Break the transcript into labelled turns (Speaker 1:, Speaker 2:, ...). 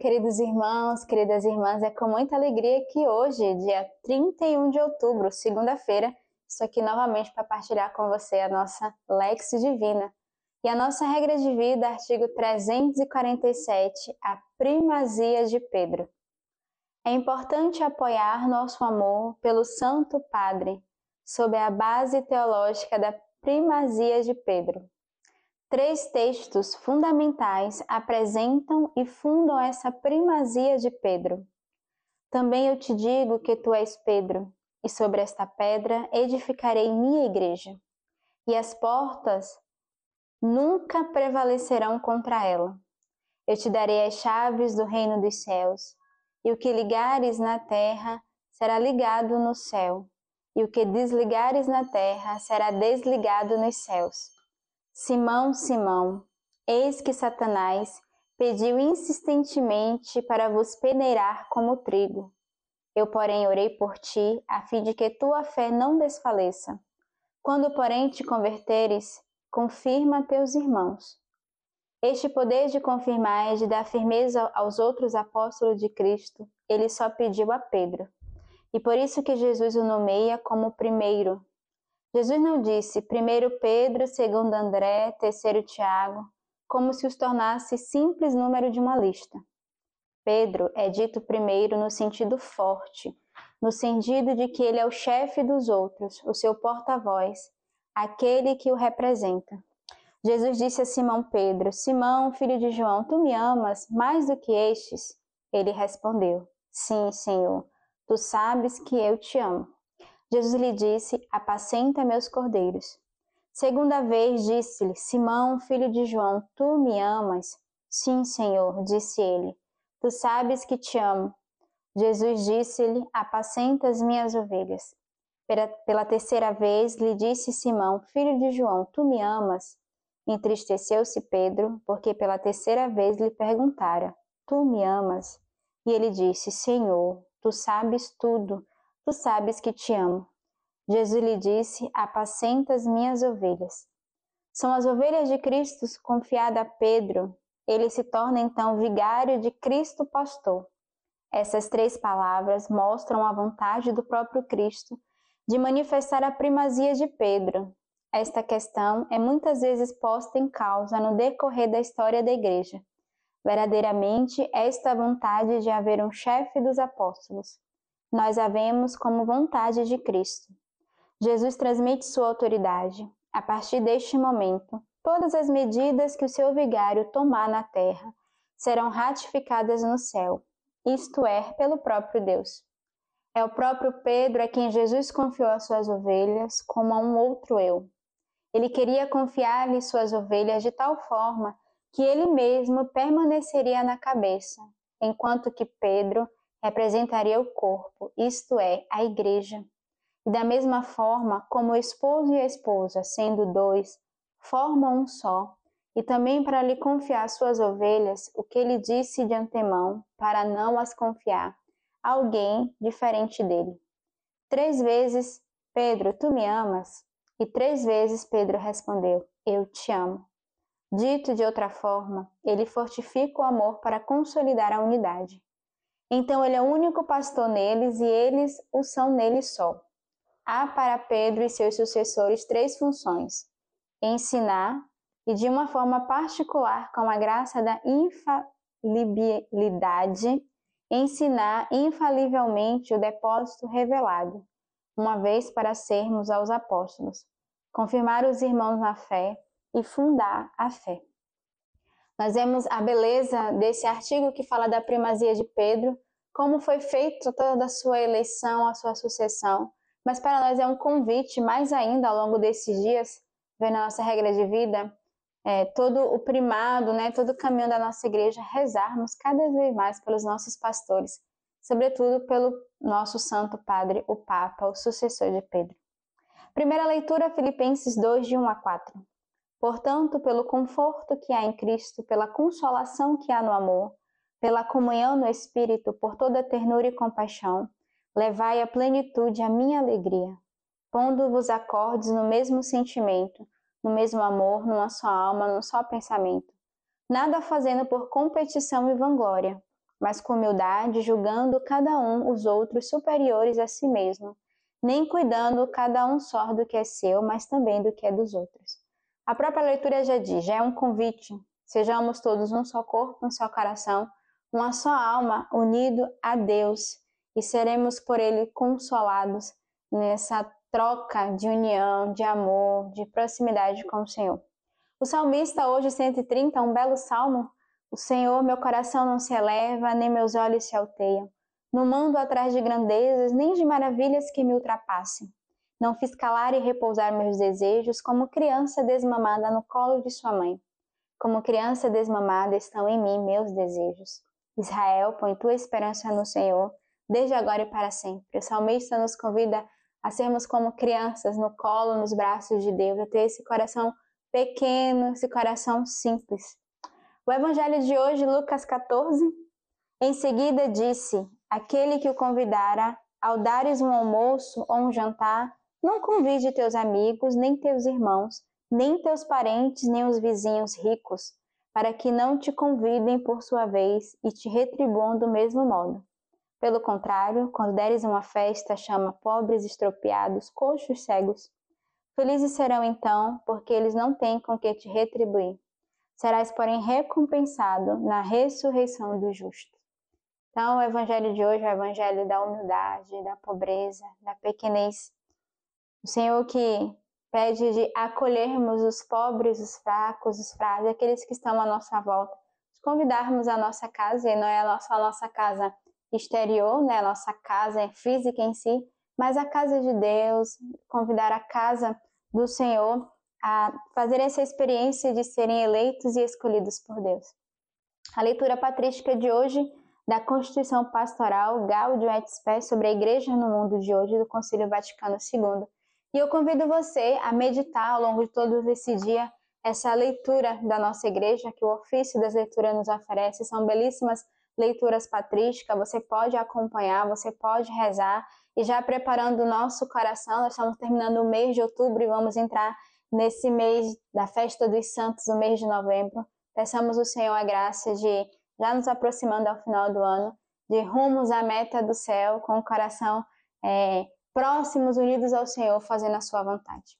Speaker 1: Queridos irmãos, queridas irmãs, é com muita alegria que hoje, dia 31 de outubro, segunda-feira, estou aqui novamente para partilhar com você a nossa Lex Divina. E a nossa regra de vida, artigo 347, a primazia de Pedro. É importante apoiar nosso amor pelo Santo Padre, sob a base teológica da primazia de Pedro. Três textos fundamentais apresentam e fundam essa primazia de Pedro. Também eu te digo que tu és Pedro, e sobre esta pedra edificarei minha igreja, e as portas nunca prevalecerão contra ela. Eu te darei as chaves do reino dos céus, e o que ligares na terra será ligado no céu, e o que desligares na terra será desligado nos céus. Simão, Simão, eis que Satanás pediu insistentemente para vos peneirar como trigo. Eu, porém, orei por ti, a fim de que tua fé não desfaleça. Quando, porém, te converteres, confirma teus irmãos. Este poder de confirmar e de dar firmeza aos outros apóstolos de Cristo, ele só pediu a Pedro. E por isso que Jesus o nomeia como primeiro, Jesus não disse primeiro Pedro, segundo André, terceiro Tiago, como se os tornasse simples número de uma lista. Pedro é dito primeiro no sentido forte, no sentido de que ele é o chefe dos outros, o seu porta-voz, aquele que o representa. Jesus disse a Simão Pedro: Simão, filho de João, tu me amas mais do que estes? Ele respondeu: Sim, Senhor, tu sabes que eu te amo. Jesus lhe disse: Apacenta meus cordeiros. Segunda vez disse-lhe: Simão, filho de João, tu me amas? Sim, Senhor, disse ele. Tu sabes que te amo. Jesus disse-lhe: Apacenta as minhas ovelhas. Pela, terceira vez lhe disse Simão, filho de João: Tu me amas? Entristeceu-se Pedro, porque pela terceira vez lhe perguntara: Tu me amas? E ele disse: Senhor, tu sabes tudo Tu sabes que te amo. Jesus lhe disse: Apacenta as minhas ovelhas. São as ovelhas de Cristo confiadas a Pedro. Ele se torna então vigário de Cristo pastor. Essas três palavras mostram a vontade do próprio Cristo de manifestar a primazia de Pedro. Esta questão é muitas vezes posta em causa no decorrer da história da Igreja. Verdadeiramente, esta vontade de haver um chefe dos apóstolos nós a vemos como vontade de Cristo. Jesus transmite sua autoridade. A partir deste momento, todas as medidas que o seu vigário tomar na terra serão ratificadas no céu, isto é, pelo próprio Deus. É o próprio Pedro a quem Jesus confiou as suas ovelhas como a um outro eu. Ele queria confiar-lhe suas ovelhas de tal forma que ele mesmo permaneceria na cabeça, enquanto que Pedro representaria o corpo, isto é, a igreja. E da mesma forma como o esposo e a esposa, sendo dois, formam um só, e também para lhe confiar suas ovelhas, o que ele disse de antemão, para não as confiar a alguém diferente dele. Três vezes, Pedro, tu me amas? E três vezes Pedro respondeu, eu te amo. Dito de outra forma, ele fortifica o amor para consolidar a unidade. Então ele é o único pastor neles e eles o são nele só. Há para Pedro e seus sucessores três funções: ensinar e, de uma forma particular, com a graça da infalibilidade, ensinar infalivelmente o depósito revelado, uma vez para sermos aos apóstolos, confirmar os irmãos na fé e fundar a fé. Nós vemos a beleza desse artigo que fala da primazia de Pedro, como foi feito toda a sua eleição, a sua sucessão. Mas para nós é um convite, mais ainda ao longo desses dias, vendo a nossa regra de vida, é, todo o primado, né, todo o caminho da nossa igreja, rezarmos cada vez mais pelos nossos pastores, sobretudo pelo nosso Santo Padre, o Papa, o sucessor de Pedro. Primeira leitura, Filipenses 2, de 1 a 4. Portanto, pelo conforto que há em Cristo, pela consolação que há no amor, pela comunhão no Espírito, por toda ternura e compaixão, levai à plenitude a minha alegria, pondo-vos acordes no mesmo sentimento, no mesmo amor, numa só alma, num só pensamento, nada fazendo por competição e vanglória, mas com humildade, julgando cada um os outros superiores a si mesmo, nem cuidando cada um só do que é seu, mas também do que é dos outros. A própria leitura já diz, já é um convite, sejamos todos um só corpo, um só coração, uma só alma, unido a Deus, e seremos por Ele consolados nessa troca de união, de amor, de proximidade com o Senhor. O salmista, hoje 130, um belo salmo. O Senhor, meu coração não se eleva, nem meus olhos se alteiam. No mundo atrás de grandezas, nem de maravilhas que me ultrapassem. Não fiz calar e repousar meus desejos, como criança desmamada no colo de sua mãe. Como criança desmamada estão em mim meus desejos. Israel, põe tua esperança no Senhor, desde agora e para sempre. O salmista nos convida a sermos como crianças no colo, nos braços de Deus, a ter esse coração pequeno, esse coração simples. O evangelho de hoje, Lucas 14, em seguida disse: Aquele que o convidara, ao dares um almoço ou um jantar, não convide teus amigos, nem teus irmãos, nem teus parentes, nem os vizinhos ricos, para que não te convidem por sua vez e te retribuam do mesmo modo. Pelo contrário, quando deres uma festa, chama pobres, estropiados, coxos, cegos. Felizes serão então, porque eles não têm com que te retribuir. Serás, porém, recompensado na ressurreição do justo. Então, o evangelho de hoje é o evangelho da humildade, da pobreza, da pequenez. O Senhor que pede de acolhermos os pobres, os fracos, os frágeis, aqueles que estão à nossa volta, de convidarmos a nossa casa, e não é só a nossa casa exterior, né, a nossa casa física em si, mas a casa de Deus, convidar a casa do Senhor a fazer essa experiência de serem eleitos e escolhidos por Deus. A leitura patrística de hoje da Constituição Pastoral Gaudium et Spes sobre a Igreja no Mundo de hoje do Concílio Vaticano II. E eu convido você a meditar ao longo de todo esse dia essa leitura da nossa igreja que o ofício das leituras nos oferece. São belíssimas leituras patrísticas, você pode acompanhar, você pode rezar e já preparando o nosso coração, nós estamos terminando o mês de outubro e vamos entrar nesse mês da festa dos santos, o mês de novembro. Peçamos o Senhor a graça de, já nos aproximando ao final do ano, de rumos à meta do céu, com o coração é, próximos, unidos ao Senhor, fazendo a sua vontade.